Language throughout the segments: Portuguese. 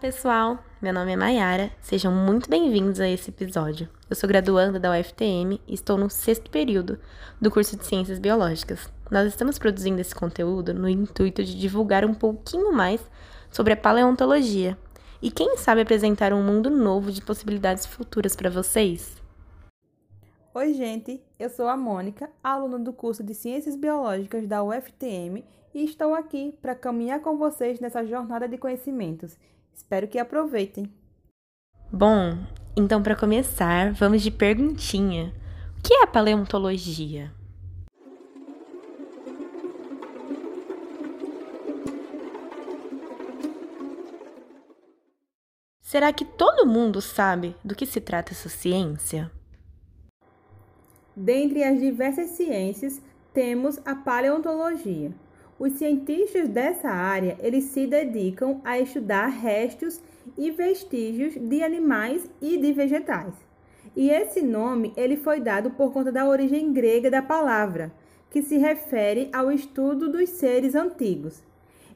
Pessoal, meu nome é Mayara, sejam muito bem-vindos a esse episódio. Eu sou graduanda da UFTM e estou no sexto período do curso de Ciências Biológicas. Nós estamos produzindo esse conteúdo no intuito de divulgar um pouquinho mais sobre a paleontologia e, quem sabe, apresentar um mundo novo de possibilidades futuras para vocês. Oi, gente, eu sou a Mônica, aluna do curso de Ciências Biológicas da UFTM e estou aqui para caminhar com vocês nessa jornada de conhecimentos Espero que aproveitem. Bom, então para começar, vamos de perguntinha. O que é paleontologia? Será que todo mundo sabe do que se trata essa ciência? Dentre as diversas ciências, temos a paleontologia os cientistas dessa área, eles se dedicam a estudar restos e vestígios de animais e de vegetais. E esse nome ele foi dado por conta da origem grega da palavra, que se refere ao estudo dos seres antigos.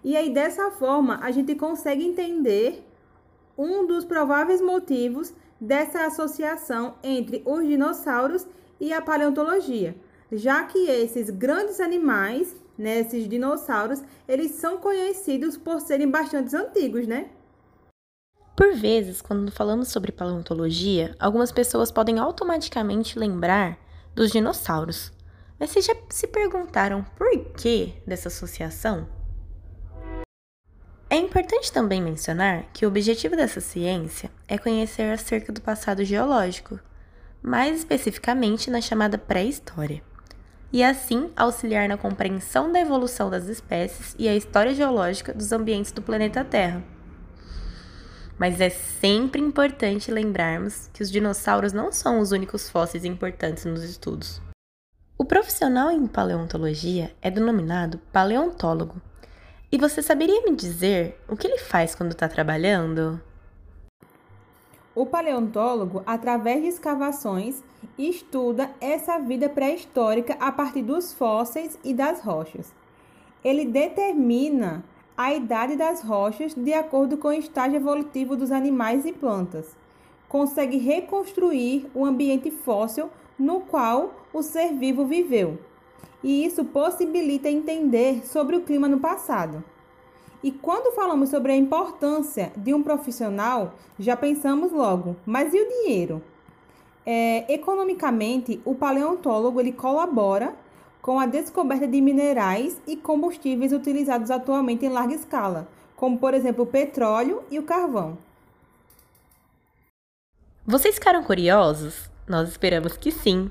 E aí dessa forma a gente consegue entender um dos prováveis motivos dessa associação entre os dinossauros e a paleontologia, já que esses grandes animais né, esses dinossauros, eles são conhecidos por serem bastante antigos, né? Por vezes, quando falamos sobre paleontologia, algumas pessoas podem automaticamente lembrar dos dinossauros. Mas vocês já se perguntaram por que dessa associação? É importante também mencionar que o objetivo dessa ciência é conhecer acerca do passado geológico, mais especificamente na chamada pré-história e assim auxiliar na compreensão da evolução das espécies e a história geológica dos ambientes do planeta Terra. Mas é sempre importante lembrarmos que os dinossauros não são os únicos fósseis importantes nos estudos. O profissional em paleontologia é denominado paleontólogo. E você saberia me dizer o que ele faz quando está trabalhando? O paleontólogo, através de escavações, estuda essa vida pré-histórica a partir dos fósseis e das rochas. Ele determina a idade das rochas de acordo com o estágio evolutivo dos animais e plantas. Consegue reconstruir o ambiente fóssil no qual o ser vivo viveu. E isso possibilita entender sobre o clima no passado. E quando falamos sobre a importância de um profissional, já pensamos logo, mas e o dinheiro? É, economicamente, o paleontólogo ele colabora com a descoberta de minerais e combustíveis utilizados atualmente em larga escala, como por exemplo o petróleo e o carvão. Vocês ficaram curiosos? Nós esperamos que sim.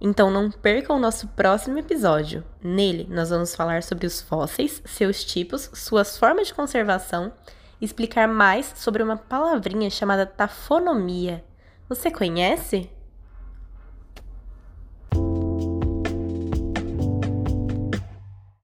Então não percam o nosso próximo episódio. Nele, nós vamos falar sobre os fósseis, seus tipos, suas formas de conservação explicar mais sobre uma palavrinha chamada tafonomia. Você conhece?